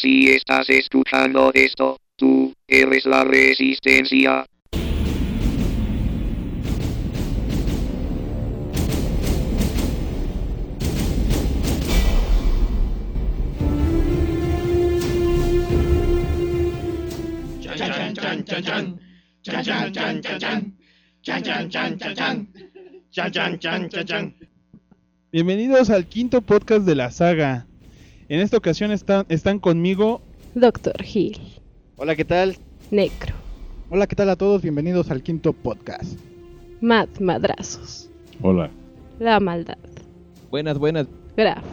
Si estás escuchando esto, tú eres la resistencia. Bienvenidos al quinto podcast de la saga. En esta ocasión están, están conmigo. Doctor Hill. Hola, ¿qué tal? Necro. Hola, ¿qué tal a todos? Bienvenidos al quinto podcast. Mad Madrazos. Hola. La maldad. Buenas, buenas. Graf.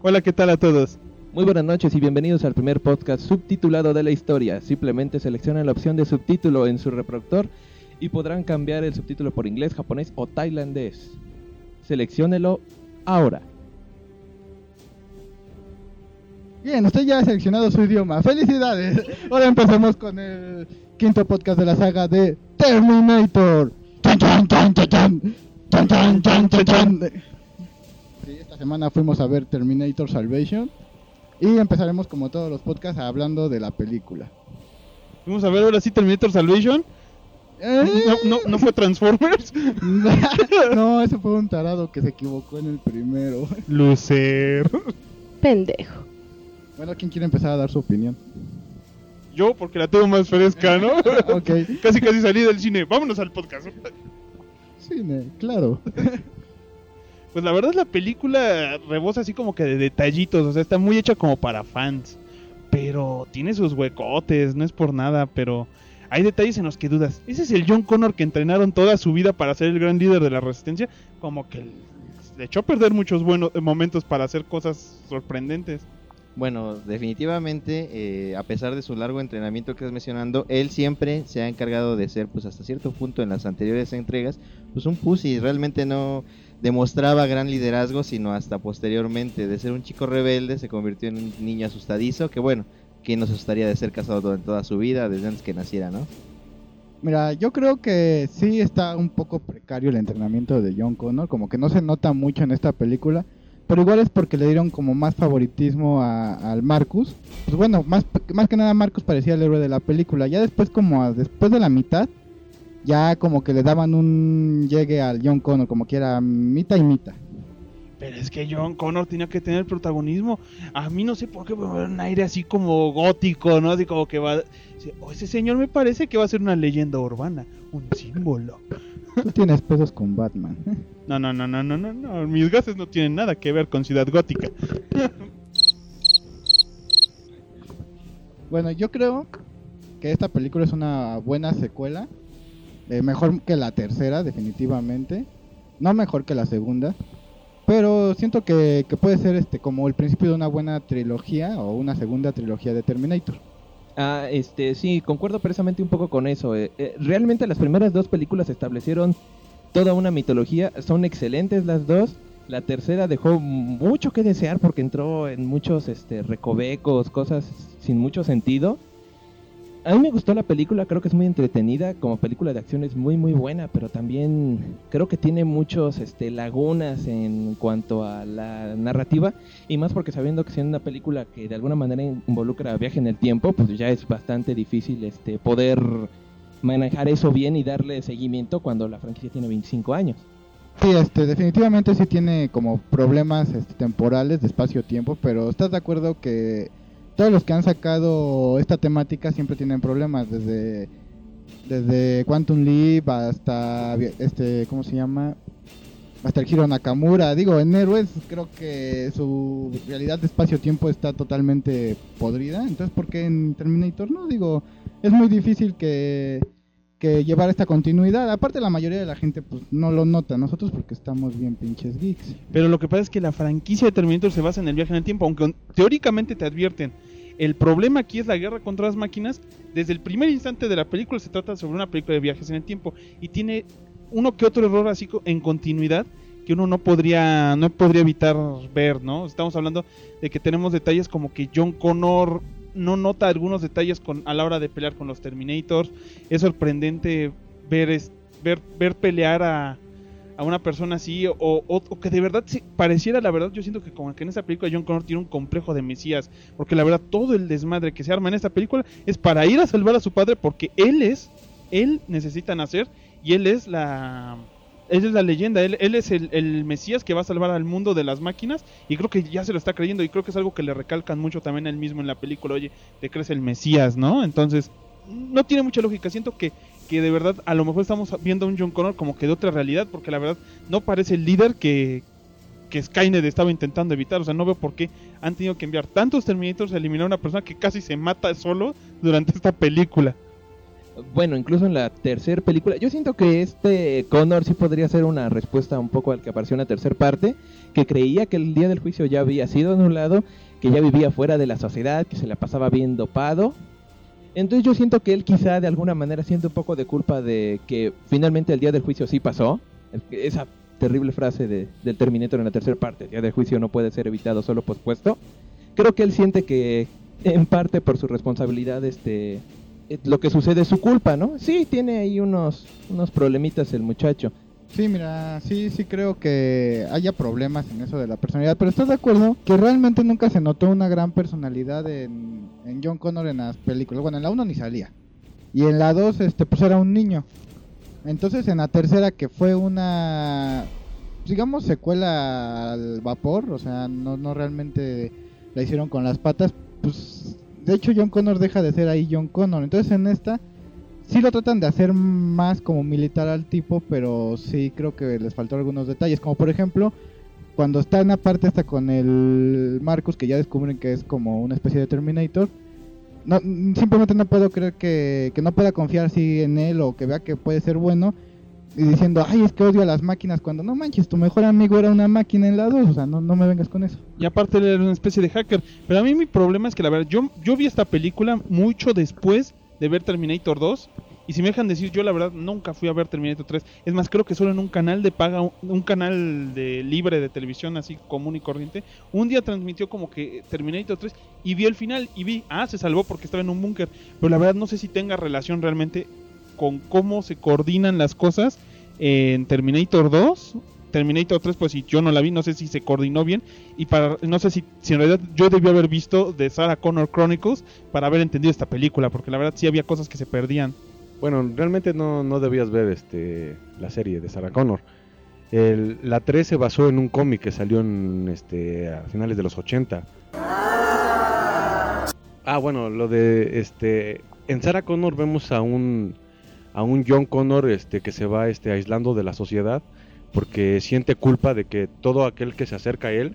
Hola, ¿qué tal a todos? Muy buenas noches y bienvenidos al primer podcast subtitulado de la historia. Simplemente seleccionen la opción de subtítulo en su reproductor y podrán cambiar el subtítulo por inglés, japonés o tailandés. Selecciónelo ahora. Bien, usted ya ha seleccionado su idioma. ¡Felicidades! Ahora empezamos con el quinto podcast de la saga de Terminator. ¡Chan, chan, chan, chan, chan! ¡Chan, chan, chan, chan, chan! Sí, esta semana fuimos a ver Terminator Salvation y empezaremos como todos los podcasts hablando de la película. Vamos a ver ahora sí Terminator Salvation. Eh, No, no, no fue Transformers. no, ese fue un tarado que se equivocó en el primero. Lucer. Pendejo. Bueno, ¿quién quiere empezar a dar su opinión? Yo, porque la tengo más fresca, ¿no? Ok, Casi casi salí del cine. Vámonos al podcast. cine, claro. Pues la verdad la película rebosa así como que de detallitos, o sea, está muy hecha como para fans. Pero tiene sus huecotes, no es por nada, pero hay detalles en los que dudas. ¿Ese es el John Connor que entrenaron toda su vida para ser el gran líder de la resistencia? Como que le echó a perder muchos buenos momentos para hacer cosas sorprendentes. Bueno, definitivamente, eh, a pesar de su largo entrenamiento que estás mencionando, él siempre se ha encargado de ser, pues hasta cierto punto en las anteriores entregas, pues un pussy. Realmente no demostraba gran liderazgo, sino hasta posteriormente. De ser un chico rebelde, se convirtió en un niño asustadizo, que bueno, que nos asustaría de ser casado en toda su vida, desde antes que naciera, ¿no? Mira, yo creo que sí está un poco precario el entrenamiento de John Connor, como que no se nota mucho en esta película, pero igual es porque le dieron como más favoritismo a- al Marcus. Pues bueno, más, más que nada Marcus parecía el héroe de la película. Ya después como a- después de la mitad, ya como que le daban un llegue al John Connor, como que era mitad y mitad. Pero es que John Connor tenía que tener protagonismo. A mí no sé por qué, pero me da un aire así como gótico, ¿no? Así como que va... "Oh, ese señor me parece que va a ser una leyenda urbana, un símbolo. Tú tienes pesos con Batman. No, no, no, no, no, no, no. Mis gases no tienen nada que ver con Ciudad Gótica. Bueno, yo creo que esta película es una buena secuela. eh, mejor que la tercera, definitivamente. No mejor que la segunda. Pero siento que, que puede ser este como el principio de una buena trilogía o una segunda trilogía de Terminator. Ah, este, sí, concuerdo precisamente un poco con eso. eh, eh, realmente las primeras dos películas establecieron toda una mitología, son excelentes las dos. La tercera dejó mucho que desear porque entró en muchos este, recovecos, cosas sin mucho sentido. A mí me gustó la película, creo que es muy entretenida, como película de acción es muy muy buena, pero también creo que tiene muchos este, lagunas en cuanto a la narrativa y más porque sabiendo que siendo una película que de alguna manera involucra viaje en el tiempo, pues ya es bastante difícil este poder manejar eso bien y darle seguimiento cuando la franquicia tiene 25 años. Sí, este, definitivamente sí tiene como problemas este, temporales de espacio-tiempo, pero ¿estás de acuerdo que todos los que han sacado esta temática siempre tienen problemas? Desde, desde Quantum Leap hasta, este, ¿cómo se llama? Hasta el Hiro Nakamura. Digo, en Héroes creo que su realidad de espacio-tiempo está totalmente podrida. Entonces, ¿por qué en Terminator no? Digo, es muy difícil que que llevar esta continuidad. Aparte la mayoría de la gente pues no lo nota, nosotros porque estamos bien pinches geeks. Pero lo que pasa es que la franquicia de Terminator se basa en el viaje en el tiempo, aunque teóricamente te advierten. El problema aquí es la guerra contra las máquinas. Desde el primer instante de la película se trata sobre una película de viajes en el tiempo y tiene uno que otro error así en continuidad que uno no podría no podría evitar ver, ¿no? Estamos hablando de que tenemos detalles como que John Connor no nota algunos detalles con a la hora de pelear con los Terminators. Es sorprendente ver ver ver pelear a a una persona así o, o- que de verdad sí, pareciera la verdad yo siento que como que en esa película John Connor tiene un complejo de mesías porque la verdad todo el desmadre que se arma en esta película es para ir a salvar a su padre porque él es él necesita nacer y él es la él es la leyenda, él, él es el, el Mesías que va a salvar al mundo de las máquinas y creo que ya se lo está creyendo y creo que es algo que le recalcan mucho también a él mismo en la película, oye, te crees el Mesías, ¿no? Entonces, no tiene mucha lógica, siento que, que de verdad a lo mejor estamos viendo a un John Connor como que de otra realidad, porque la verdad no parece el líder que, que Skynet estaba intentando evitar, o sea, no veo por qué han tenido que enviar tantos Terminators a eliminar a una persona que casi se mata solo durante esta película. Bueno, incluso en la tercera película, yo siento que este Connor sí podría ser una respuesta un poco al que apareció en la tercera parte, que creía que el día del juicio ya había sido anulado, que ya vivía fuera de la sociedad, que se la pasaba bien dopado. Entonces yo siento que él quizá de alguna manera siente un poco de culpa de que finalmente el día del juicio sí pasó. Esa terrible frase de- del Terminator en la tercera parte, el día del juicio no puede ser evitado, solo pospuesto. Creo que él siente que en parte por su responsabilidad este eh, lo que sucede es su culpa, ¿no? Sí, tiene ahí unos, unos problemitas el muchacho. Sí, mira, sí, sí creo que haya problemas en eso de la personalidad, pero ¿estás de acuerdo que realmente nunca se notó una gran personalidad en, en John Connor en las películas? Bueno, en la 1 ni salía. Y en la 2, este, pues era un niño. Entonces en la tercera, que fue una, digamos, secuela al vapor, o sea, no, no realmente la hicieron con las patas, pues de hecho John Connor deja de ser ahí John Connor. Entonces en esta sí lo tratan de hacer más como militar al tipo, pero sí creo que les faltó algunos detalles, como por ejemplo cuando está en la parte esta con el Marcus que ya descubren que es como una especie de Terminator. No, simplemente no puedo creer que, que no pueda confiar así en él o que vea que puede ser bueno y diciendo, ay, es que odio a las máquinas cuando no manches, tu mejor amigo era una máquina en la 2, o sea, no, no me vengas con eso. Y aparte él era una especie de hacker. Pero a mí mi problema es que la verdad, yo, yo vi esta película mucho después de ver Terminator 2. Y si me dejan decir, yo la verdad nunca fui a ver Terminator 3. Es más, creo que solo en un canal de paga, un, canal de libre de televisión así común y corriente, un día transmitió como que Terminator 3 y vi el final y vi, ah, se salvó porque estaba en un búnker. Pero la verdad no sé si tenga relación realmente con cómo se coordinan las cosas en Terminator 2. Terminator 3, pues si yo no la vi, no sé si se coordinó bien. Y para no sé si, si en realidad yo debí haber visto de Sarah Connor Chronicles para haber entendido esta película, porque la verdad sí había cosas que se perdían. Bueno, realmente no, no debías ver este la serie de Sarah Connor. El- la 3 se basó en un cómic que salió en este a finales de los 80. Ah, bueno, lo de este en Sarah Connor vemos a un a un John Connor este que se va este aislando de la sociedad porque siente culpa de que todo aquel que se acerca a él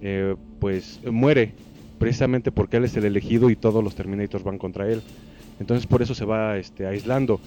eh, pues muere precisamente porque él es el elegido y todos los Terminators van contra él. Entonces por eso se va este, aislando.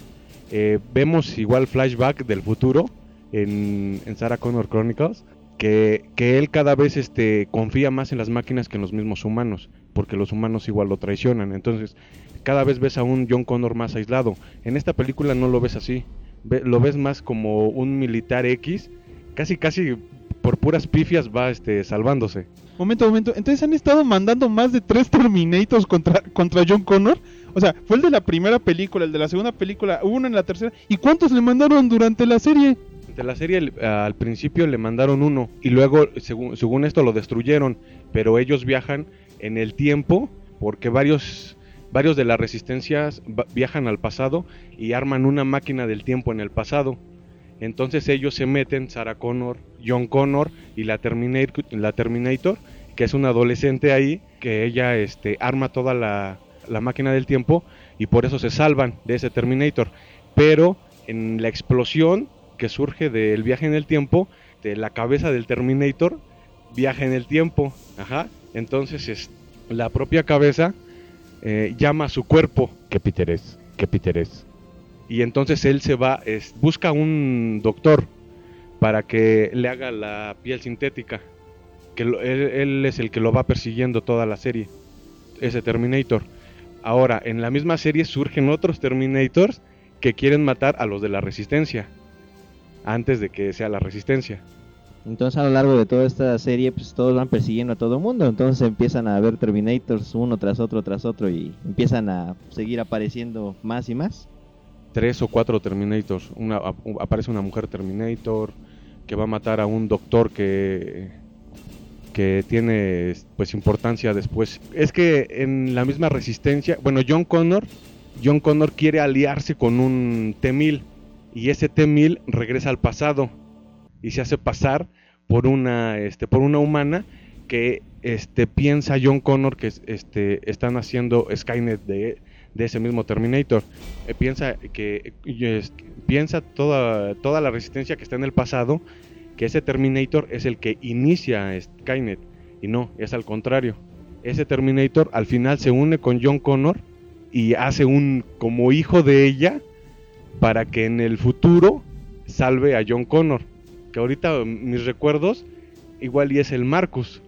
Eh, vemos igual flashback del futuro en, en Sarah Connor Chronicles, que, que él cada vez este, confía más en las máquinas que en los mismos humanos, porque los humanos igual lo traicionan. Entonces cada vez ves a un John Connor más aislado. En esta película no lo ves así, Ve- lo ves más como un militar X, casi casi por puras pifias va este, salvándose. Momento, momento. Entonces han estado mandando más de tres Terminators contra, contra John Connor. O sea, fue el de la primera película, el de la segunda película, hubo uno en la tercera. ¿Y cuántos le mandaron durante la serie? De la serie al principio le mandaron uno y luego según, según esto lo destruyeron, pero ellos viajan en el tiempo porque varios varios de las resistencias viajan al pasado y arman una máquina del tiempo en el pasado. Entonces ellos se meten, Sarah Connor, John Connor y la Terminator, la Terminator que es una adolescente ahí, que ella este, arma toda la, la máquina del tiempo y por eso se salvan de ese Terminator. Pero en la explosión que surge del viaje en el tiempo, de la cabeza del Terminator viaja en el tiempo. Ajá. Entonces es, la propia cabeza eh, llama a su cuerpo. ¿Qué Peter es? ¿Qué Peter es? Y entonces él se va, es, busca un doctor para que le haga la piel sintética. Que lo- él, él es el que lo va persiguiendo toda la serie. Ese Terminator. Ahora, en la misma serie surgen otros Terminators que quieren matar a los de la resistencia. Antes de que sea la resistencia. Entonces a lo largo de toda esta serie pues todos van persiguiendo a todo el mundo, entonces empiezan a ver Terminators uno tras otro tras otro y empiezan a seguir apareciendo más y más. tres o cuatro Terminators. Una, ap- aparece una mujer Terminator, que va a matar a un doctor que que tiene pues importancia después. Es que en la misma resistencia, bueno, John Connor, John Connor quiere aliarse con un T-1000 y ese T-1000 regresa al pasado y se hace pasar por una este por una humana que este piensa John Connor que este están haciendo Skynet de, de ese mismo Terminator. Eh, piensa que piensa toda toda la resistencia que está en el pasado que ese Terminator es el que inicia Skynet y no, es al contrario. Ese Terminator al final se une con John Connor y hace un como hijo de ella para que en el futuro salve a John Connor. Que ahorita mis recuerdos igual y es el Marcus.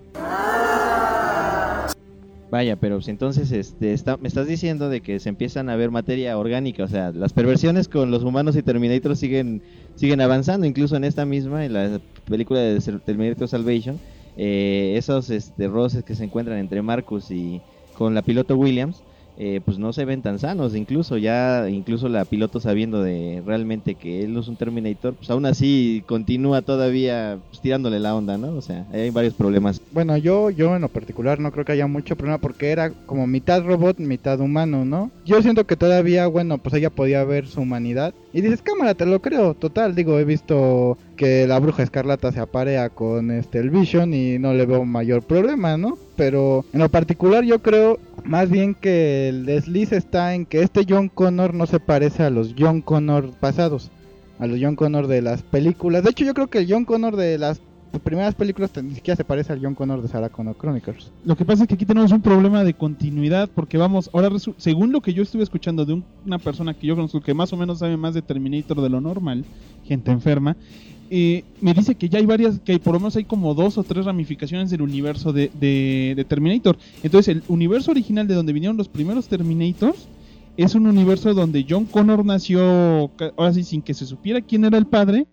Vaya, pero si entonces este, me estás diciendo de que se empiezan a ver materia orgánica, o sea, las perversiones con los humanos y Terminator siguen siguen avanzando, incluso en esta misma, en la película de Terminator Salvation, eh, esos este, roces que se encuentran entre Marcus y con la piloto Williams, eh, pues no se ven tan sanos. Incluso ya, incluso la piloto sabiendo de realmente que él no es un Terminator, pues aún así continúa todavía pues, tirándole la onda, ¿no? O sea, hay varios problemas. Bueno, yo, yo en lo particular no creo que haya mucho problema porque era como mitad robot, mitad humano, ¿no? Yo siento que todavía, bueno, pues ella podía ver su humanidad. Y dices, cámara, te lo creo, total, digo, he visto que la bruja escarlata se aparea con este el Vision y no le veo mayor problema, ¿no? Pero en lo particular yo creo más bien que el desliz está en que este John Connor no se parece a los John Connor pasados, a los John Connor de las películas. De hecho, yo creo que el John Connor de las primeras películas ni siquiera se parece al John Connor de Sarah Connor Chronicles. Lo que pasa es que aquí tenemos un problema de continuidad porque vamos, ahora según lo que yo estuve escuchando de una persona que yo conozco que más o menos sabe más de Terminator de lo normal, gente enferma, eh, me dice que ya hay varias, que por lo menos hay como dos o tres ramificaciones del universo de, de, Terminator. Entonces, el universo original de donde vinieron los primeros Terminators es un universo donde John Connor nació, ahora sí, sin que se supiera quién era el padre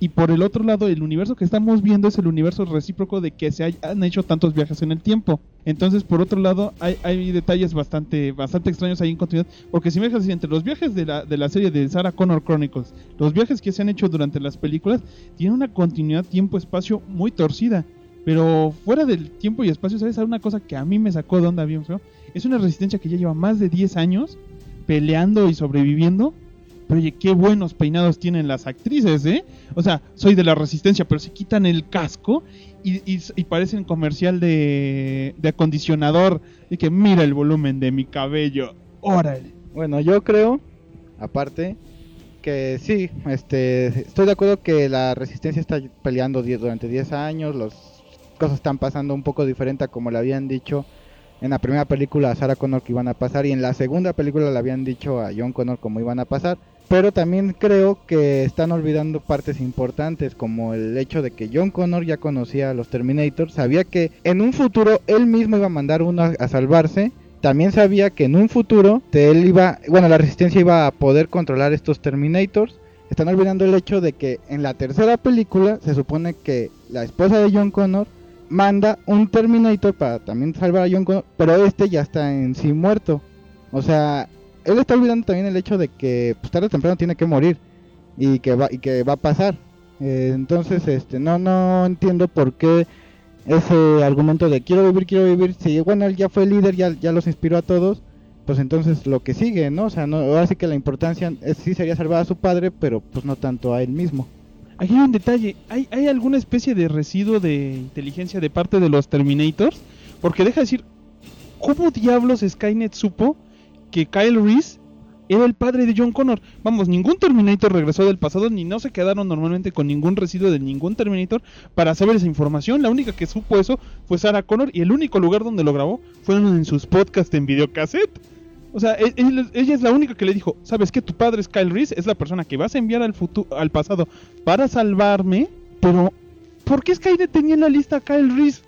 y por el otro lado, el universo que estamos viendo es el universo recíproco de que se han hecho tantos viajes en el tiempo. Entonces, por otro lado, hay, detalles bastante bastante extraños ahí en continuidad. Porque si me dejas entre los viajes de la, de la serie de Sarah Connor Chronicles, los viajes que se han hecho durante las películas, tienen una continuidad tiempo-espacio muy torcida. Pero fuera del tiempo y espacio, ¿sabes? Una cosa que a mí me sacó de onda bien feo. Es una resistencia que ya lleva más de 10 años peleando y sobreviviendo pero oye, qué buenos peinados tienen las actrices, ¿eh? O sea, soy de la resistencia, pero se quitan el casco y, parecen comercial de, de acondicionador. Y que mira el volumen de mi cabello. Órale. Bueno, yo creo, aparte, que sí, este, estoy de acuerdo que la resistencia está peleando durante 10 años, las cosas están pasando un poco diferente a como le habían dicho en la primera película a Sarah Connor que iban a pasar y en la segunda película le habían dicho a John Connor cómo iban a pasar pero también creo que están olvidando partes importantes como el hecho de que John Connor ya conocía a los Terminators, sabía que en un futuro él mismo iba a mandar uno a, salvarse, también sabía que en un futuro él iba, bueno, la resistencia iba a poder controlar estos Terminators. Están olvidando el hecho de que en la tercera película se supone que la esposa de John Connor manda un Terminator para también salvar a John Connor, pero este ya está en sí muerto. O sea, él está olvidando también el hecho de que pues, tarde o temprano tiene que morir y que va y que va a pasar. Eh, entonces, este, no no entiendo por qué ese argumento de quiero vivir, quiero vivir, si bueno, él ya fue líder, ya, ya los inspiró a todos, pues entonces lo que sigue, ¿no? O sea, no, ahora sí que la importancia es, sí sería salvar a su padre, pero pues no tanto a él mismo. Aquí hay un detalle, ¿hay, ¿hay alguna especie de residuo de inteligencia de parte de los Terminators? Porque deja de decir, ¿cómo diablos Skynet supo que Kyle Reese era el padre de John Connor. Vamos, ningún Terminator regresó del pasado ni no se quedaron normalmente con ningún residuo de ningún Terminator para saber esa información. La única que supo eso fue Sarah Connor y el único lugar donde lo grabó fue en sus podcasts en videocassette. O sea, e-, ella es la única que le dijo, ¿sabes que Tu padre es Kyle Reese, es la persona que vas a enviar al futuro, al pasado para salvarme, pero ¿por qué Skynet tenía en la lista a Kyle Reese?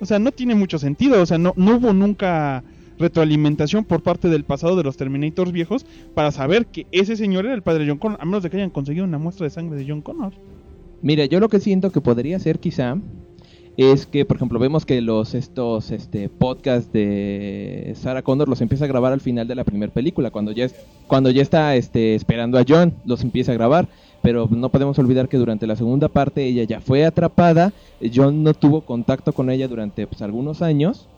O sea, no tiene mucho sentido, o sea, no, no hubo nunca retroalimentación por parte del pasado de los Terminators viejos para saber que ese señor era el padre de John Connor, a menos de que hayan conseguido una muestra de sangre de John Connor. Mira, yo lo que siento que podría ser quizá es que, por ejemplo, vemos que los estos este podcasts de Sarah Connor los empieza a grabar al final de la primera película, cuando ya es, cuando ya está este esperando a John, los empieza a grabar pero no podemos olvidar que durante la segunda parte ella ya fue atrapada, John no tuvo contacto con ella durante pues, algunos años,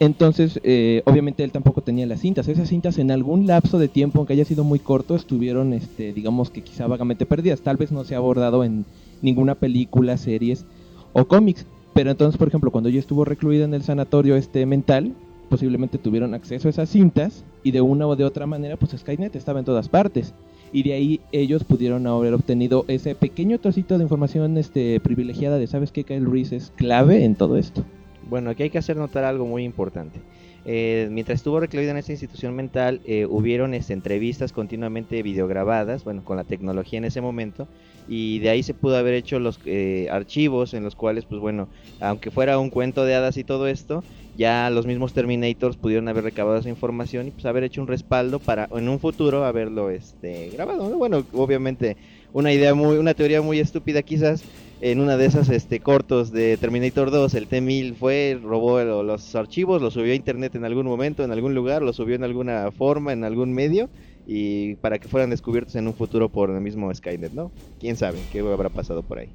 entonces eh, obviamente él tampoco tenía las cintas, esas cintas en algún lapso de tiempo, aunque haya sido muy corto, estuvieron, este, digamos que quizá vagamente perdidas, tal vez no se ha abordado en ninguna película, series o cómics, pero entonces por ejemplo cuando ella estuvo recluida en el sanatorio este mental, posiblemente tuvieron acceso a esas cintas y de una o de otra manera pues Skynet estaba en todas partes. Y de ahí ellos pudieron haber obtenido ese pequeño trocito de información este privilegiada de sabes que Kyle Reese es clave en todo esto. Bueno, aquí hay que hacer notar algo muy importante. Eh, mientras estuvo recluida en esta institución mental, eh, hubieron este, entrevistas continuamente videograbadas, bueno, con la tecnología en ese momento, y de ahí se pudo haber hecho los eh, archivos en los cuales, pues bueno, aunque fuera un cuento de hadas y todo esto, ya los mismos Terminators pudieron haber recabado esa información y pues haber hecho un respaldo para en un futuro haberlo este grabado. ¿no? Bueno, obviamente una idea muy, una teoría muy estúpida quizás, en una de esas este, cortos de Terminator 2, el T-1000 fue, robó los archivos, los subió a internet en algún momento, en algún lugar, los subió en alguna forma, en algún medio, y para que fueran descubiertos en un futuro por el mismo Skynet, ¿no? ¿Quién sabe qué habrá pasado por ahí?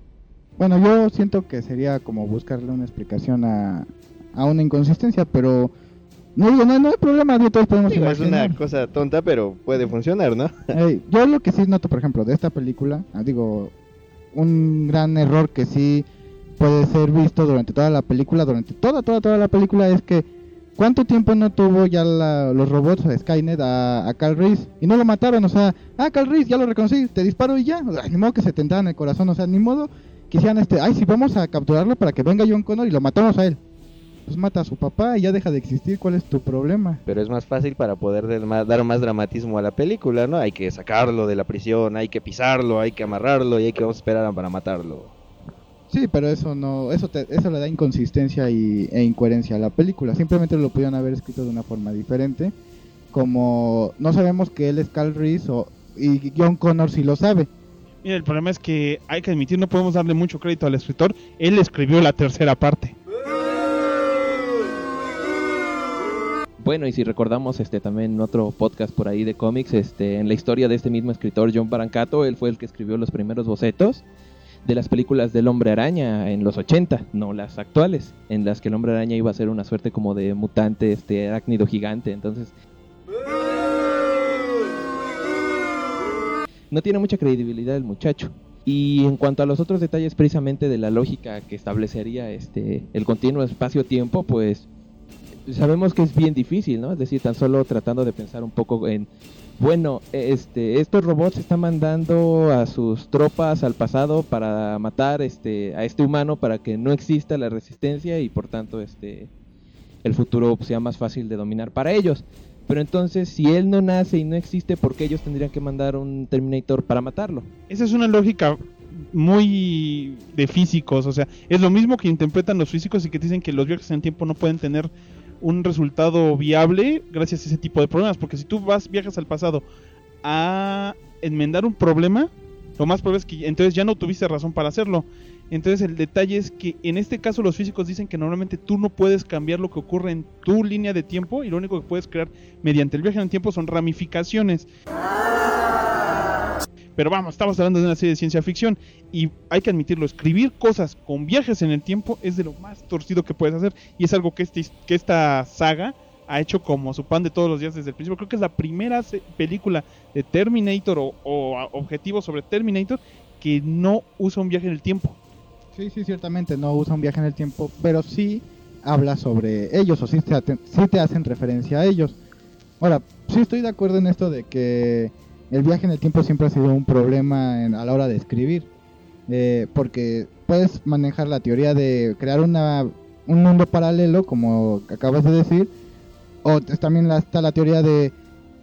Bueno, yo siento que sería como buscarle una explicación a, a una inconsistencia, pero no digo, no, no hay problema, no todos podemos Digo, es una cosa tonta, pero puede funcionar, ¿no? Yo lo que sí noto, por ejemplo, de esta película, ah, digo, un gran error que sí puede ser visto durante toda la película, durante toda, toda, toda la película, es que ¿cuánto tiempo no tuvo ya la- los robots Skynet a, a Carl Reese? Y no lo mataron, o sea, ah, Carl Reese, ya lo reconocí, te disparo y ya, ni modo que se tentaran el corazón, o sea, ni modo que hicieran este, ay, sí, vamos a capturarlo para que venga John Connor y lo matamos a él. Pues mata a su papá y ya deja de existir, ¿cuál es tu problema? Pero es más fácil para poder dar más, dramatismo a la película, ¿no? Hay que sacarlo de la prisión, hay que pisarlo, hay que amarrarlo y hay que vamos a esperar para matarlo. Sí, pero eso no, eso te- eso le da inconsistencia y, e incoherencia a la película. Simplemente lo pudieron haber escrito de una forma diferente, como no sabemos que él es Carl Reese o, y John Connor sí lo sabe. Mira, el problema es que hay que admitir, no podemos darle mucho crédito al escritor. Él escribió la tercera parte. Bueno, y si recordamos este también otro podcast por ahí de cómics, este en la historia de este mismo escritor John Barancato, él fue el que escribió los primeros bocetos de las películas del Hombre Araña en los 80, no las actuales, en las que el Hombre Araña iba a ser una suerte como de mutante este arácnido gigante, entonces no tiene mucha credibilidad el muchacho. Y en cuanto a los otros detalles precisamente de la lógica que establecería este el continuo espacio-tiempo, pues sabemos que es bien difícil, ¿no? Es decir, tan solo tratando de pensar un poco en, bueno, este, estos robots están mandando a sus tropas al pasado para matar este, a este humano para que no exista la resistencia y por tanto este, el futuro sea más fácil de dominar para ellos. Pero entonces, si él no nace y no existe, ¿por qué ellos tendrían que mandar un Terminator para matarlo? Esa es una lógica muy de físicos, o sea, es lo mismo que interpretan los físicos y que dicen que los viajes en tiempo no pueden tener un resultado viable gracias a ese tipo de problemas, porque si tú vas viajas al pasado a enmendar un problema, lo más probable es que entonces ya no tuviste razón para hacerlo. Entonces el detalle es que en este caso los físicos dicen que normalmente tú no puedes cambiar lo que ocurre en tu línea de tiempo y lo único que puedes crear mediante el viaje en el tiempo son ramificaciones. Pero vamos, estamos hablando de una serie de ciencia ficción y hay que admitirlo, escribir cosas con viajes en el tiempo es de lo más torcido que puedes hacer y es algo que, este, que esta saga ha hecho como su pan de todos los días desde el principio. Creo que es la primera película de Terminator o, objetivo sobre Terminator que no usa un viaje en el tiempo. Sí, sí, ciertamente no usa un viaje en el tiempo, pero sí habla sobre ellos o sí te hacen referencia a ellos. Ahora, sí estoy de acuerdo en esto de que el viaje en el tiempo siempre ha sido un problema en- a la hora de escribir, eh, porque puedes manejar la teoría de crear una, un mundo paralelo, como acabas de decir, o también está la teoría de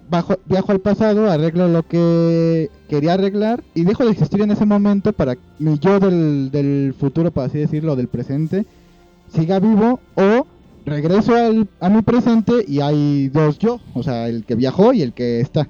bajo, viajo al pasado, arreglo lo que quería arreglar y dejo de existir en ese momento para mi yo del, del futuro, por así decirlo, del presente, siga vivo o regreso al, a mi presente y hay dos yo, o sea, el que viajó y el que está.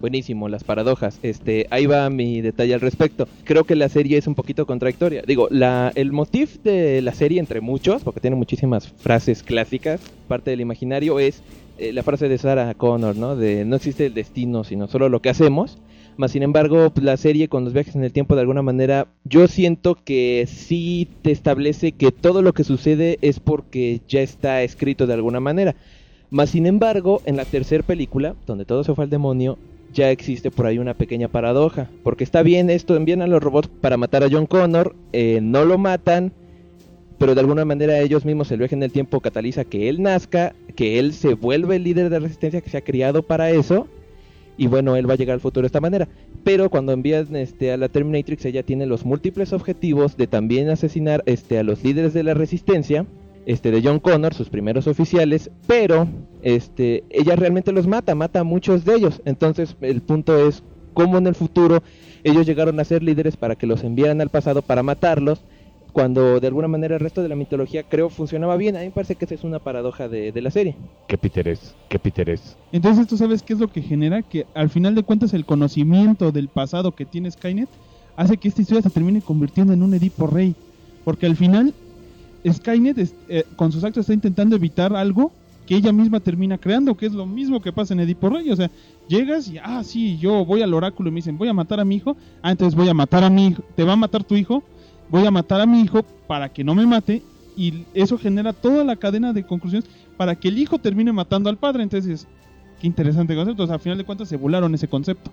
Buenísimo, las paradojas. Este, ahí va mi detalle al respecto. Creo que la serie es un poquito contradictoria. Digo, la, el motif de la serie, entre muchos, porque tiene muchísimas frases clásicas, parte del imaginario, es eh, la frase de Sarah Connor, ¿no? De no existe el destino, sino solo lo que hacemos. Más sin embargo, pues, la serie con los viajes en el tiempo de alguna manera, yo siento que sí te establece que todo lo que sucede es porque ya está escrito de alguna manera. Más sin embargo, en la tercera película, donde todo se fue al demonio, ya existe por ahí una pequeña paradoja. Porque está bien esto, envían a los robots para matar a John Connor, eh, no lo matan, pero de alguna manera ellos mismos el viaje en el tiempo cataliza que él nazca, que él se vuelve el líder de resistencia que se ha criado para eso, y bueno, él va a llegar al futuro de esta manera. Pero cuando envían este, a la Terminatrix, ella tiene los múltiples objetivos de también asesinar este, a los líderes de la resistencia, este, de John Connor, sus primeros oficiales, pero este, ella realmente los mata, mata a muchos de ellos. Entonces el punto es cómo en el futuro ellos llegaron a ser líderes para que los enviaran al pasado para matarlos cuando de alguna manera el resto de la mitología creo funcionaba bien. A mí me parece que esa es una paradoja de, de la serie. ¿Qué piterés? ¿Qué piterés? Entonces tú sabes qué es lo que genera que al final de cuentas el conocimiento del pasado que tiene Skynet hace que esta historia se termine convirtiendo en un Edipo Rey. Porque al final Skynet es- eh, con sus actos está intentando evitar algo que ella misma termina creando, que es lo mismo que pasa en Edipo Rey. O sea, llegas y, ah, sí, yo voy al oráculo y me dicen, voy a matar a mi hijo. Ah, entonces voy a matar a mi hijo. Te va a matar tu hijo. Voy a matar a mi hijo para que no me mate. Y eso genera toda la cadena de conclusiones para que el hijo termine matando al padre. Entonces, qué interesante concepto. O sea, al final de cuentas se volaron ese concepto.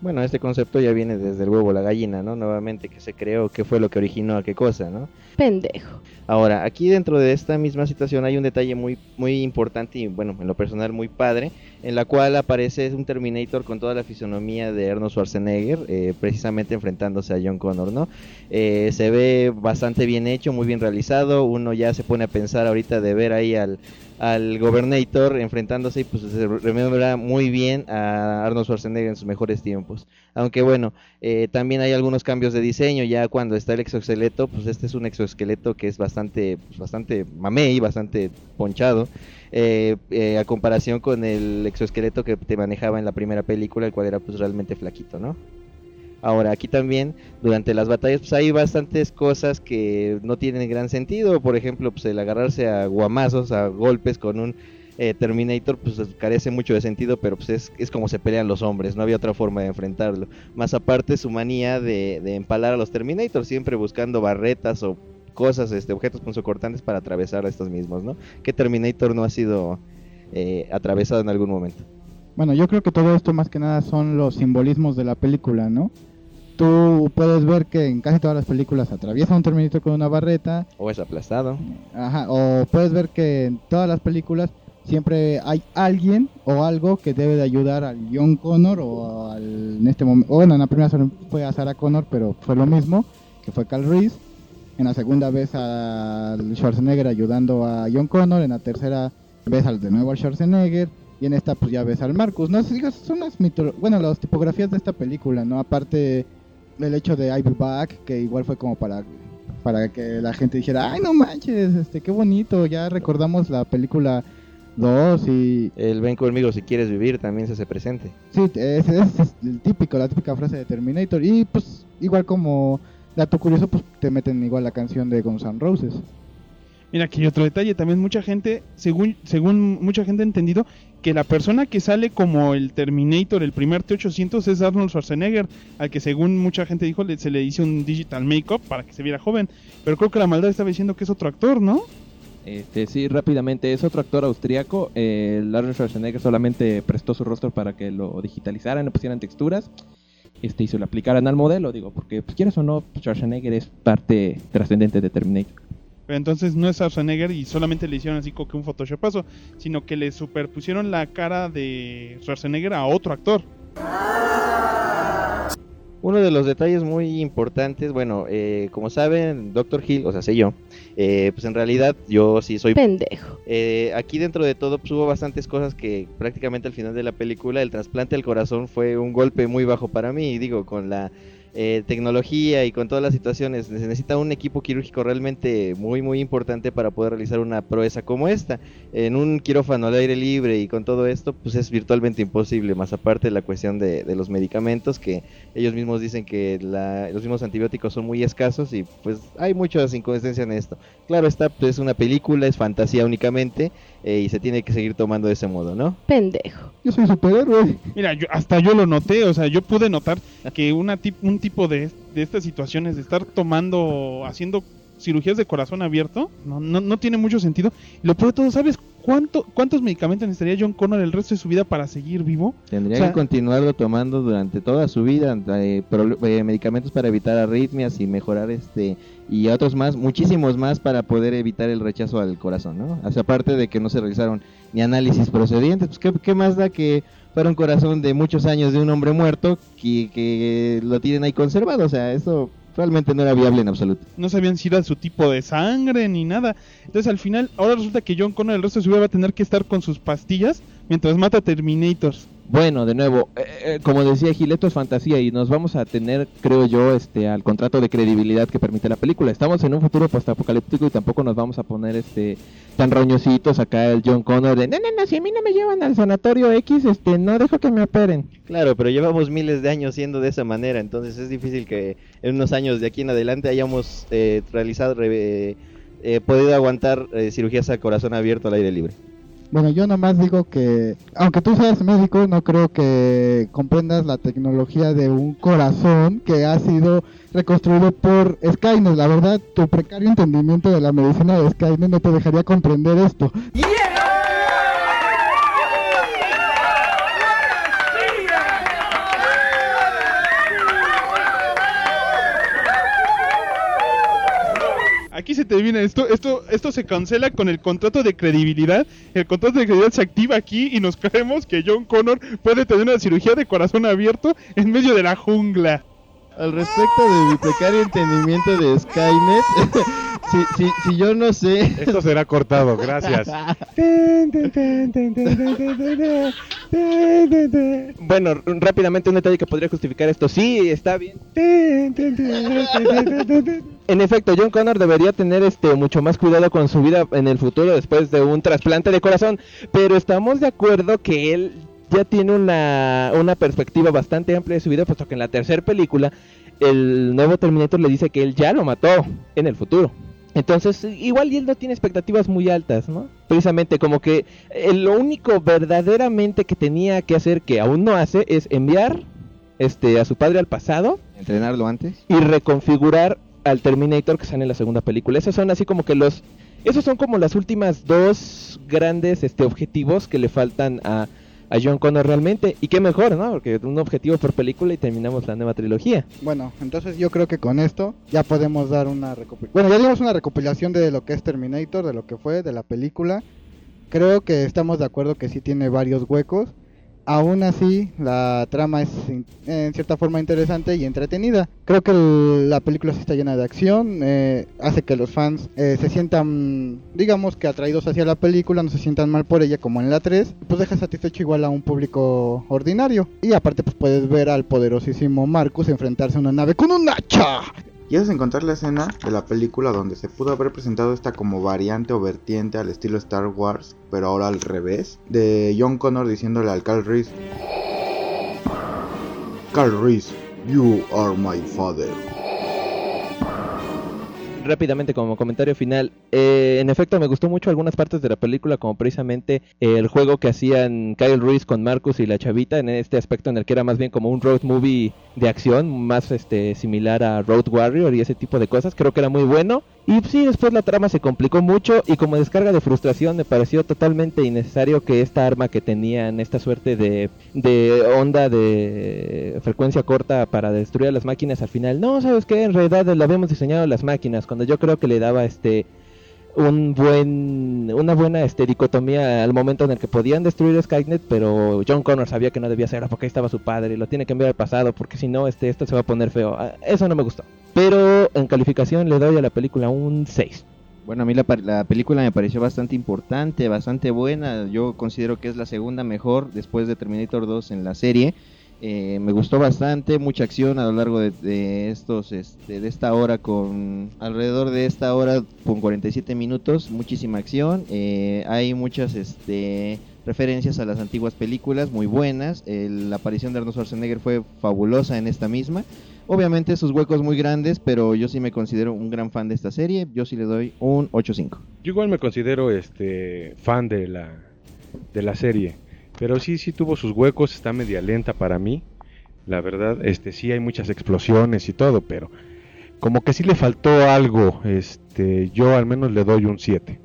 Bueno, este concepto ya viene desde el huevo la gallina, ¿no? Nuevamente que se creó, qué fue lo que originó a qué cosa, ¿no? Pendejo. Ahora, aquí dentro de esta misma situación hay un detalle muy, muy importante y, bueno, en lo personal muy padre, en la cual aparece un Terminator con toda la fisonomía de Arnold Schwarzenegger, eh, precisamente enfrentándose a John Connor, ¿no? Eh, se ve bastante bien hecho, muy bien realizado, uno ya se pone a pensar ahorita de ver ahí al, al Gobernator enfrentándose y pues se remembra muy bien a Arnold Schwarzenegger en sus mejores tiempos. Aunque bueno, eh, también hay algunos cambios de diseño, ya cuando está el exoesqueleto, pues este es un exoesqueleto que es bastante, pues, bastante mamey, bastante ponchado, eh, eh, a comparación con el exoesqueleto que te manejaba en la primera película, el cual era pues realmente flaquito, ¿no? Ahora, aquí también, durante las batallas, pues hay bastantes cosas que no tienen gran sentido. Por ejemplo, pues el agarrarse a guamazos, a golpes con un eh, Terminator, pues carece mucho de sentido, pero pues es, es como se pelean los hombres, no había otra forma de enfrentarlo. Más aparte, su manía de, de empalar a los Terminators, siempre buscando barretas o cosas, este, objetos punzocortantes para atravesar a estos mismos, ¿no? Que Terminator no ha sido eh, atravesado en algún momento. Bueno, yo creo que todo esto más que nada son los simbolismos de la película, ¿no? Tú puedes ver que en casi todas las películas atraviesa un Terminator con una barreta, O es aplastado. ajá, o puedes ver que en todas las películas siempre hay alguien o algo que debe de ayudar al John Connor o al, en este momento, bueno, en la primera fue a Sarah Connor, pero fue lo mismo, que fue Cal Reese. En la segunda vez al Schwarzenegger ayudando a John Connor, en la tercera vez al de nuevo al Schwarzenegger y en esta pues ya ves al Marcus. No sé, son las mitolo- bueno, las tipografías de esta película, ¿no? Aparte el hecho de I Be Back, que igual fue como para para que la gente dijera, "Ay, no manches, este qué bonito, ya recordamos la película 2 y El ven conmigo si quieres vivir también se hace presente. Sí, es el típico, la típica frase de Terminator. Y pues, igual como dato curioso, pues te meten igual la canción de Guns N' Roses. Mira, aquí otro detalle. También mucha gente, según, según mucha gente ha entendido, que la persona que sale como el Terminator, el primer T-800, es Arnold Schwarzenegger, al que según mucha gente dijo, le- se le hizo un digital make-up para que se viera joven. Pero creo que la maldad estaba diciendo que es otro actor, ¿no? Este, sí, rápidamente, es otro actor austriaco. Eh, Arnold Schwarzenegger solamente prestó su rostro para que lo digitalizaran, le pusieran texturas este, y se lo aplicaran al modelo, digo, porque pues, quieras o no, Schwarzenegger es parte trascendente de Terminator. Pero entonces no es Schwarzenegger y solamente le hicieron así como que un photoshopazo, sino que le superpusieron la cara de Schwarzenegger a otro actor. Uno de los detalles muy importantes, bueno, eh, como saben, Doctor Hill, o sea, sé yo, eh, pues en realidad yo sí soy... Pendejo. Eh, aquí dentro de todo pues, hubo bastantes cosas que prácticamente al final de la película el trasplante al corazón fue un golpe muy bajo para mí, y digo, con la eh, tecnología y con todas las situaciones, se necesita un equipo quirúrgico realmente muy muy importante para poder realizar una proeza como esta. En un quirófano al aire libre y con todo esto, pues es virtualmente imposible, más aparte de la cuestión de, los medicamentos, que ellos mismos dicen que la- los mismos antibióticos son muy escasos y pues hay muchas inconsistencias en esto. Claro, esta pues, es una película, es fantasía únicamente, eh, y se tiene que seguir tomando de ese modo, ¿no? Pendejo. Yo soy superhéroe. Mira, yo, hasta yo lo noté, o sea, yo pude notar que una tip- un tipo de, de estas situaciones, de estar tomando, haciendo cirugías de corazón abierto, no, no, no tiene mucho sentido. Y lo peor de todo, ¿sabes cuánto, cuántos medicamentos necesitaría John Connor el resto de su vida para seguir vivo? Tendría O sea- que continuarlo tomando durante toda su vida, eh, pro- eh, medicamentos para evitar arritmias y mejorar este y otros más, muchísimos más para poder evitar el rechazo al corazón, ¿no? O sea, aparte de que no se realizaron ni análisis procedientes, pues ¿qué, más da que fuera un corazón de muchos años de un hombre muerto que, que lo tienen ahí conservado, o sea, eso realmente no era viable en absoluto. No sabían si era su tipo de sangre ni nada. Entonces al final, ahora resulta que John Connor el resto de su vida va a tener que estar con sus pastillas mientras mata Terminators. Bueno, de nuevo, eh, eh, como decía Gil, esto es fantasía y nos vamos a tener, creo yo, este, al contrato de credibilidad que permite la película. Estamos en un futuro postapocalíptico y tampoco nos vamos a poner este tan roñositos acá el John Connor de, no, no, no, si a mí no me llevan al sanatorio X, este, no dejo que me operen. Claro, pero llevamos miles de años siendo de esa manera, entonces es difícil que en unos años de aquí en adelante hayamos eh, realizado, re- eh, podido aguantar eh, cirugías a corazón abierto al aire libre. Bueno, yo nomás digo que, aunque tú seas médico, no creo que comprendas la tecnología de un corazón que ha sido reconstruido por Skynet. La verdad, tu precario entendimiento de la medicina de Skynet no te dejaría comprender esto. Aquí se termina esto, esto, esto se cancela con el contrato de credibilidad. El contrato de credibilidad se activa aquí y nos creemos que John Connor puede tener una cirugía de corazón abierto en medio de la jungla. Al respecto de mi precario entendimiento de Skynet, si, si, si yo no sé... Esto será cortado, gracias. Bueno, rápidamente un detalle que podría justificar esto. Sí, está bien. En efecto, John Connor debería tener este mucho más cuidado con su vida en el futuro después de un trasplante de corazón, pero estamos de acuerdo que él ya tiene una, una perspectiva bastante amplia de su vida, puesto que en la tercera película el nuevo Terminator le dice que él ya lo mató en el futuro. Entonces, igual y él no tiene expectativas muy altas, ¿no? Precisamente como que eh, lo único verdaderamente que tenía que hacer, que aún no hace, es enviar este a su padre al pasado ¿Entrenarlo antes? y reconfigurar al Terminator que sale en la segunda película. Esos son así como que los esos son como las últimas dos grandes este objetivos que le faltan a, a John Connor realmente y qué mejor, ¿no? Porque un objetivo por película y terminamos la nueva trilogía. Bueno, entonces yo creo que con esto ya podemos dar una recopilación. Bueno, ya dimos una recopilación de lo que es Terminator, de lo que fue, de la película. Creo que estamos de acuerdo que sí tiene varios huecos. Aún así, la trama es en cierta forma interesante y entretenida. Creo que la película está llena de acción, eh, hace que los fans eh, se sientan, digamos que atraídos hacia la película, no se sientan mal por ella como en la 3, pues deja satisfecho igual a un público ordinario. Y aparte pues puedes ver al poderosísimo Marcus enfrentarse a una nave con un hacha. ¿Quieres encontrar la escena de la película donde se pudo haber presentado esta como variante o vertiente al estilo Star Wars, pero ahora al revés? De John Connor diciéndole al Carl Reese: Carl Reese, you are my father. Rápidamente como comentario final, eh, en efecto me gustó mucho algunas partes de la película, como precisamente eh, el juego que hacían Kyle Reese con Marcus y la chavita, en este aspecto en el que era más bien como un road movie de acción, más este similar a Road Warrior y ese tipo de cosas, creo que era muy bueno. Y sí, después la trama se complicó mucho y como descarga de frustración me pareció totalmente innecesario que esta arma que tenían, esta suerte de, de onda de frecuencia corta para destruir a las máquinas al final, no, ¿sabes qué? En realidad lo habíamos diseñado las máquinas, cuando yo creo que le daba este un buen una buena este dicotomía al momento en el que podían destruir Skynet pero John Connor sabía que no debía hacerlo porque ahí estaba su padre y lo tiene que enviar al pasado porque si no este esto se va a poner feo Ah, eso no me gustó pero en calificación le doy a la película un 6 Bueno, a mí la, la película me pareció bastante importante, bastante buena. Yo considero que es la segunda mejor después de Terminator 2 en la serie. Eh, me gustó bastante, mucha acción a lo largo de, estos, este, de esta hora con alrededor de esta hora con 47 minutos, muchísima acción. Eh, hay muchas, este, referencias a las antiguas películas muy buenas. La aparición de Arnold Schwarzenegger fue fabulosa en esta misma. Obviamente sus huecos muy grandes, pero yo sí me considero un gran fan de esta serie. Yo sí le doy un 8.5. Yo igual me considero este fan de la de la serie, pero sí sí tuvo sus huecos, está media lenta para mí. La verdad, este sí hay muchas explosiones y todo, pero como que sí le faltó algo, este yo al menos le doy un 7.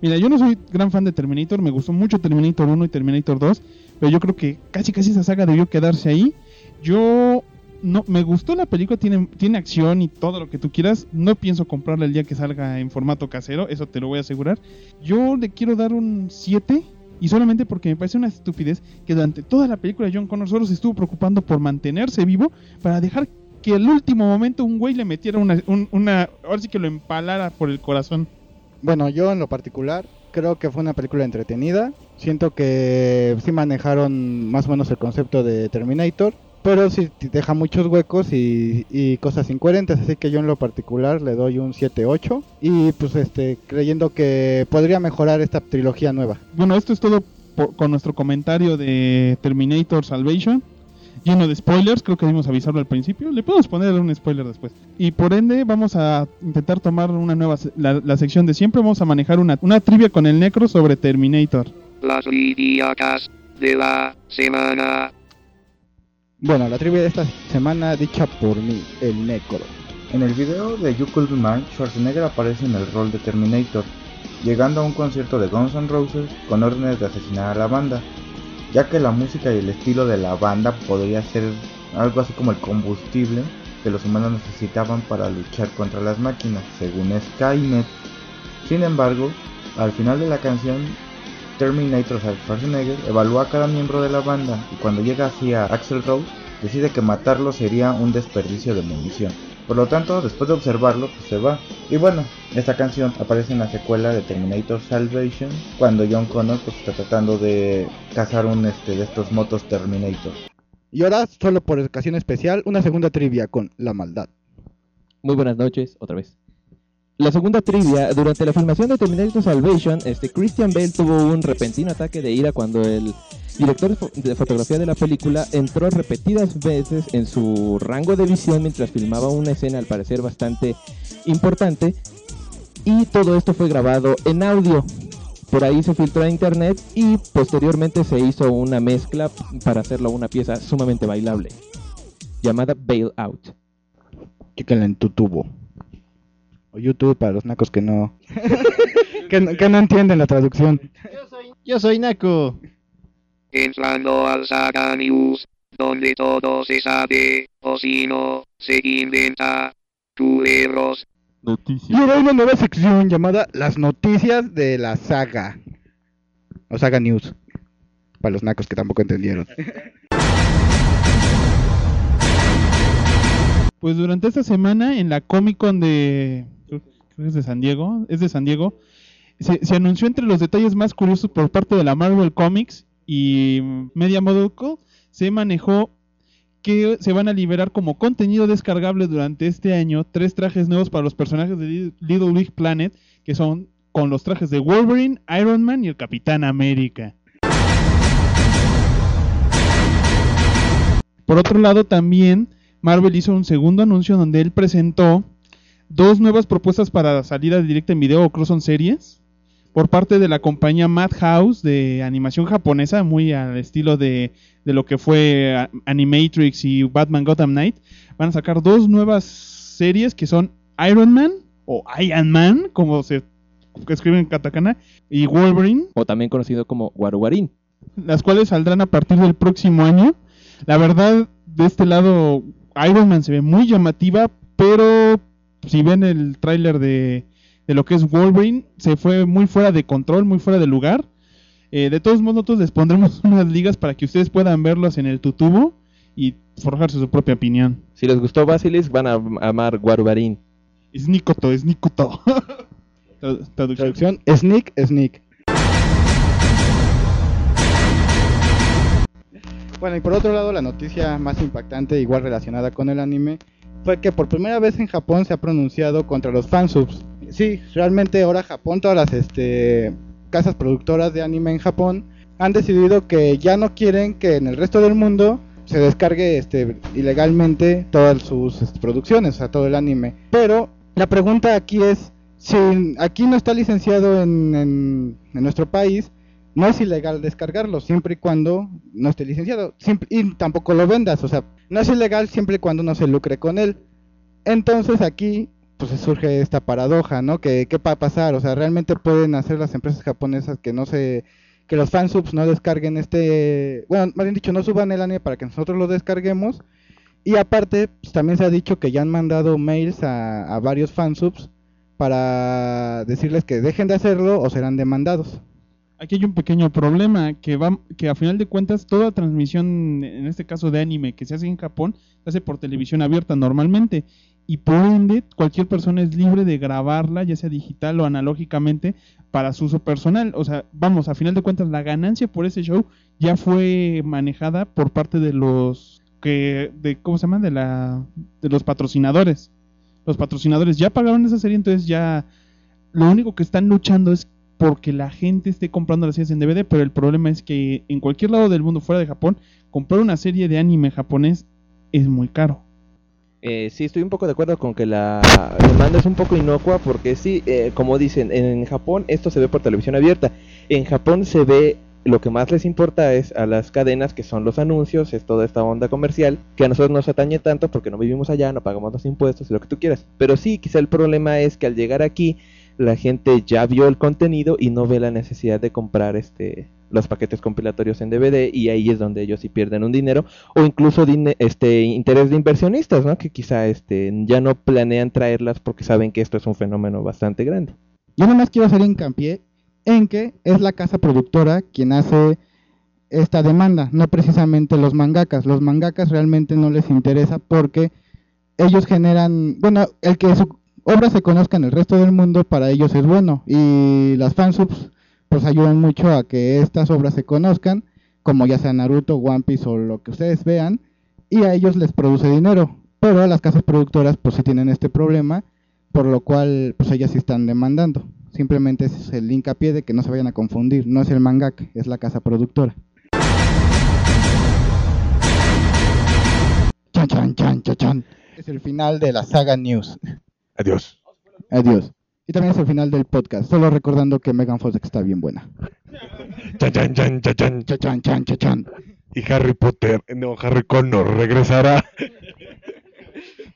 Mira, yo no soy gran fan de Terminator, me gustó mucho Terminator 1 y Terminator 2, pero yo creo que casi casi esa saga debió quedarse ahí. Yo no me gustó la película, tiene tiene acción y todo lo que tú quieras. No pienso comprarla el día que salga en formato casero, eso te lo voy a asegurar. Yo le quiero dar un 7 y solamente porque me parece una estupidez que durante toda la película John Connor solo se estuvo preocupando por mantenerse vivo para dejar que al último momento un güey le metiera una, un- una ahora sí que lo empalara por el corazón. Bueno, yo en lo particular creo que fue una película entretenida. Siento que sí manejaron más o menos el concepto de Terminator, pero sí deja muchos huecos y, y cosas incoherentes, así que yo en lo particular le doy un 7-8 y pues este creyendo que podría mejorar esta trilogía nueva. Bueno, esto es todo por- con nuestro comentario de Terminator Salvation. Lleno de spoilers, creo que debimos avisarlo al principio. Le podemos poner un spoiler después. Y por ende, vamos a intentar tomar una nueva. La, la sección de siempre. Vamos a manejar una, una trivia con el Necro sobre Terminator. Las de la semana. Bueno, la trivia de esta semana dicha por mí, el Necro. En el video de You Could Be Mine, Schwarzenegger aparece en el rol de Terminator, llegando a un concierto de Guns N' Roses con órdenes de asesinar a la banda, ya que la música y el estilo de la banda podría ser algo así como el combustible que los humanos necesitaban para luchar contra las máquinas, según Skynet. Sin embargo, al final de la canción, Terminator Schwarzenegger evalúa a cada miembro de la banda y cuando llega hacia Axel Rose, decide que matarlo sería un desperdicio de munición. Por lo tanto, después de observarlo, pues se va. Y bueno, esta canción aparece en la secuela de Terminator Salvation, cuando John Connor pues, está tratando de cazar un este, de estos motos Terminator. Y ahora, solo por ocasión especial, una segunda trivia con la maldad. Muy buenas noches, otra vez. La segunda trivia, durante la filmación de Terminator Salvation, este Christian Bale tuvo un repentino ataque de ira cuando el director de fo- de fotografía de la película entró repetidas veces en su rango de visión mientras filmaba una escena al parecer bastante importante y todo esto fue grabado en audio. Por ahí se filtró a internet y posteriormente se hizo una mezcla para hacerlo una pieza sumamente bailable llamada Bail Out. En tu tubo. O YouTube para los nacos que no... que, no que no entienden la traducción. Yo soy Naco. Entrando al Saga News, donde todo se sabe, o si no, se inventa. Culeros. Y ahora hay una nueva sección llamada Las Noticias de la Saga. O Saga News. Para los nacos que tampoco entendieron. Pues durante esta semana en la Comic Con de. Es de San Diego. Es de San Diego. Se, anunció entre los detalles más curiosos por parte de la Marvel Comics y Media Molecule. Se manejó que se van a liberar como contenido descargable durante este año tres trajes nuevos para los personajes de Li- Little Big Planet, que son con los trajes de Wolverine, Iron Man y el Capitán América. Por otro lado, también Marvel hizo un segundo anuncio donde él presentó dos nuevas propuestas para salida directa en video o cross on series por parte de la compañía Madhouse de animación japonesa, muy al estilo de, de lo que fue a- Animatrix y Batman Gotham Knight. Van a sacar dos nuevas series que son Iron Man o Iron Man, como se escribe en katakana, y Wolverine o también conocido como Waruwarin. las cuales saldrán a partir del próximo año. La verdad, de este lado, Iron Man se ve muy llamativa, pero si ven el tráiler de, de lo que es Wolverine, se fue muy fuera de control, muy fuera de lugar. Eh, de todos modos, nosotros les pondremos unas ligas para que ustedes puedan verlos en el tutubo y forjarse su propia opinión. Si les gustó Basilis, van a amar Waruwarin. Es Nikoto, es Traducción. Traducción, Sneak, Sneak. Bueno, y por otro lado, la noticia más impactante, igual relacionada con el anime, fue que por primera vez en Japón se ha pronunciado contra los fansubs. Sí, realmente ahora Japón, todas las este, casas productoras de anime en Japón han decidido que ya no quieren que en el resto del mundo se descargue este, ilegalmente todas sus este, producciones, o sea, todo el anime. Pero la pregunta aquí es, si aquí no está licenciado en, en, en nuestro país, no es ilegal descargarlo, siempre y cuando no esté licenciado. Siempre- y tampoco lo vendas, o sea, no es ilegal siempre y cuando no se lucre con él. Entonces aquí pues surge esta paradoja, ¿no? Que qué va a pasar, o sea, realmente pueden hacer las empresas japonesas que no se que los fansubs no descarguen este, bueno, más bien dicho, no suban el anime para que nosotros lo descarguemos. Y aparte, pues, también se ha dicho que ya han mandado mails a, a varios fansubs para decirles que dejen de hacerlo o serán demandados. Aquí hay un pequeño problema que va que a final de cuentas toda transmisión en este caso de anime que se hace en Japón se hace por televisión abierta normalmente. Y por ende cualquier persona es libre de grabarla ya sea digital o analógicamente para su uso personal, o sea, vamos, a final de cuentas la ganancia por ese show ya fue manejada por parte de los que de cómo se llama de la de los patrocinadores. Los patrocinadores ya pagaron esa serie, entonces ya lo único que están luchando es porque la gente esté comprando las series en DVD, pero el problema es que en cualquier lado del mundo fuera de Japón, comprar una serie de anime japonés es muy caro. Eh, sí, estoy un poco de acuerdo con que la demanda es un poco inocua porque sí, eh, como dicen, en Japón esto se ve por televisión abierta. En Japón se ve lo que más les importa es a las cadenas que son los anuncios, es toda esta onda comercial que a nosotros nos atañe tanto porque no vivimos allá, no pagamos los impuestos y lo que tú quieras. Pero sí, quizá el problema es que al llegar aquí la gente ya vio el contenido y no ve la necesidad de comprar este los paquetes compilatorios en DVD y ahí es donde ellos sí pierden un dinero o incluso este interés de inversionistas, ¿no? Que quizá este ya no planean traerlas porque saben que esto es un fenómeno bastante grande. Yo nomás quiero hacer hincapié en que es la casa productora quien hace esta demanda, no precisamente los mangakas. Los mangakas realmente no les interesa porque ellos generan, bueno, el que su obra se conozca en el resto del mundo para ellos es bueno y las fansubs pues ayudan mucho a que estas obras se conozcan, como ya sea Naruto, One Piece o lo que ustedes vean, y a ellos les produce dinero. Pero las casas productoras pues sí tienen este problema, por lo cual pues ellas sí están demandando. Simplemente es el hincapié de que no se vayan a confundir, no es el mangaka, es la casa productora. Chan, chan, chan, chan, chan. Es el final de la saga News. Adiós. Adiós. Y también es el final del podcast, solo recordando que Megan Fox está bien buena. Chan, chan, chan, chan, chan. Chan, chan, chan, chan, chan. Y Harry Potter, no, Harry Connor regresará.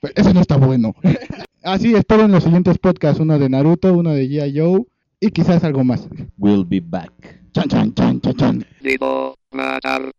Pero Eso no está bueno. Así, esperen los siguientes podcasts, uno de Naruto, uno de G.I. Joe y quizás algo más. We'll be back. Chan, chan, chan, chan, chan. Debo matar